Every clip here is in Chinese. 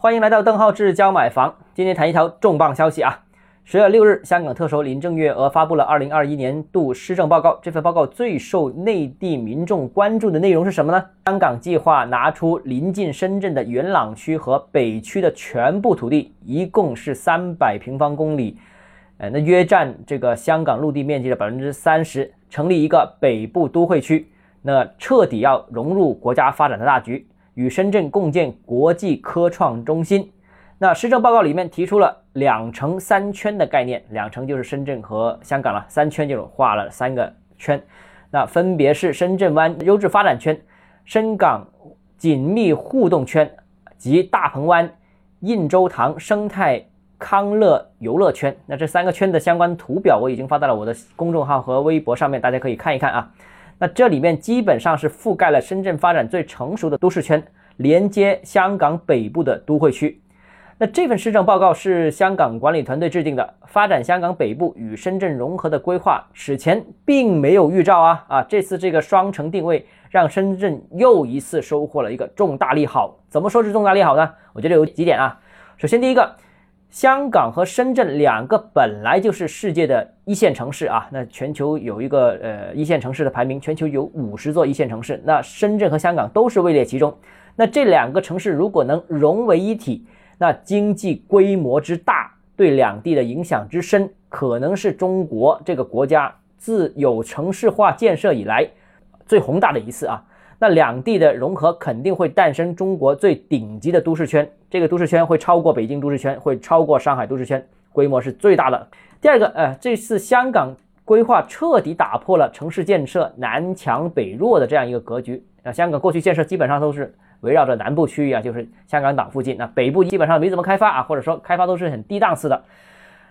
欢迎来到邓浩志教买房。今天谈一条重磅消息啊！十月六日，香港特首林郑月娥发布了二零二一年度施政报告。这份报告最受内地民众关注的内容是什么呢？香港计划拿出临近深圳的元朗区和北区的全部土地，一共是三百平方公里，呃，那约占这个香港陆地面积的百分之三十，成立一个北部都会区，那彻底要融入国家发展的大局。与深圳共建国际科创中心。那施政报告里面提出了两城三圈的概念，两城就是深圳和香港了，三圈就是画了三个圈。那分别是深圳湾优质发展圈、深港紧密互动圈及大鹏湾印洲塘生态康乐游乐圈。那这三个圈的相关图表我已经发到了我的公众号和微博上面，大家可以看一看啊。那这里面基本上是覆盖了深圳发展最成熟的都市圈，连接香港北部的都会区。那这份施政报告是香港管理团队制定的，发展香港北部与深圳融合的规划，此前并没有预兆啊啊！这次这个双城定位，让深圳又一次收获了一个重大利好。怎么说是重大利好呢？我觉得有几点啊。首先，第一个。香港和深圳两个本来就是世界的一线城市啊，那全球有一个呃一线城市的排名，全球有五十座一线城市，那深圳和香港都是位列其中。那这两个城市如果能融为一体，那经济规模之大，对两地的影响之深，可能是中国这个国家自有城市化建设以来最宏大的一次啊。那两地的融合肯定会诞生中国最顶级的都市圈，这个都市圈会超过北京都市圈，会超过上海都市圈，规模是最大的。第二个，呃，这次香港规划彻底打破了城市建设南强北弱的这样一个格局。啊，香港过去建设基本上都是围绕着南部区域啊，就是香港岛附近，那北部基本上没怎么开发啊，或者说开发都是很低档次的。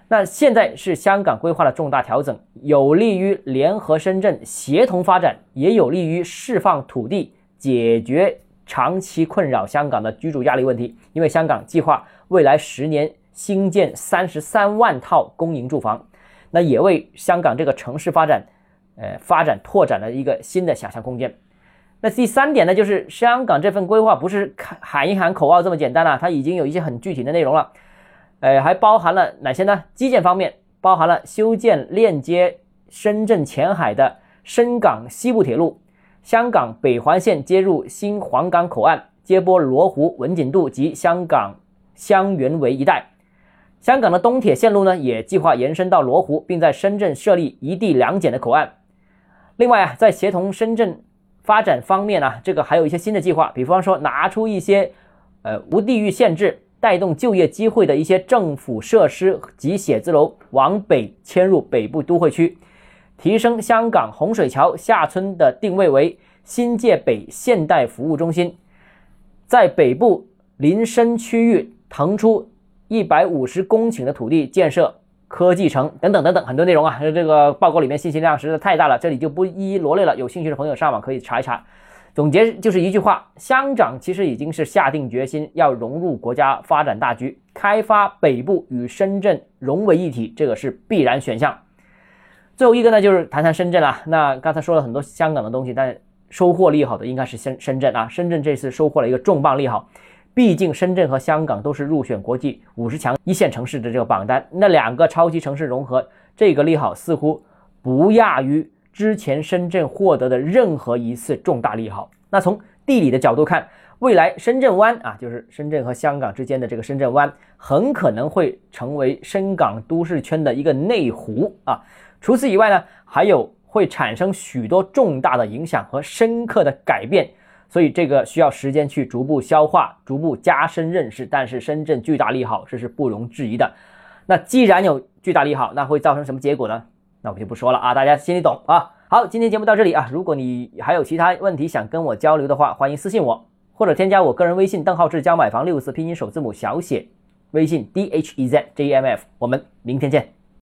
那现在是香港规划的重大调整，有利于联合深圳协同发展，也有利于释放土地，解决长期困扰香港的居住压力问题。因为香港计划未来十年新建三十三万套公营住房，那也为香港这个城市发展，呃，发展拓展了一个新的想象空间。那第三点呢，就是香港这份规划不是喊一喊口号这么简单了，它已经有一些很具体的内容了。呃，还包含了哪些呢？基建方面，包含了修建链接深圳前海的深港西部铁路，香港北环线接入新皇岗口岸，接驳罗湖、文锦渡及香港香园围一带。香港的东铁线路呢，也计划延伸到罗湖，并在深圳设立一地两检的口岸。另外啊，在协同深圳发展方面呢，这个还有一些新的计划，比方说拿出一些呃无地域限制。带动就业机会的一些政府设施及写字楼往北迁入北部都会区，提升香港洪水桥下村的定位为新界北现代服务中心，在北部林深区域腾出一百五十公顷的土地建设科技城等等等等很多内容啊，这个报告里面信息量实在太大了，这里就不一一罗列了，有兴趣的朋友上网可以查一查。总结就是一句话：香港其实已经是下定决心要融入国家发展大局，开发北部与深圳融为一体，这个是必然选项。最后一个呢，就是谈谈深圳了。那刚才说了很多香港的东西，但收获利好的应该是深深圳啊。深圳这次收获了一个重磅利好，毕竟深圳和香港都是入选国际五十强一线城市的这个榜单，那两个超级城市融合，这个利好似乎不亚于。之前深圳获得的任何一次重大利好，那从地理的角度看，未来深圳湾啊，就是深圳和香港之间的这个深圳湾，很可能会成为深港都市圈的一个内湖啊。除此以外呢，还有会产生许多重大的影响和深刻的改变，所以这个需要时间去逐步消化、逐步加深认识。但是深圳巨大利好，这是不容置疑的。那既然有巨大利好，那会造成什么结果呢？那我就不说了啊，大家心里懂啊。好，今天节目到这里啊。如果你还有其他问题想跟我交流的话，欢迎私信我，或者添加我个人微信邓浩志教买房六个字拼音首字母小写，微信 d h e z j m f。我们明天见。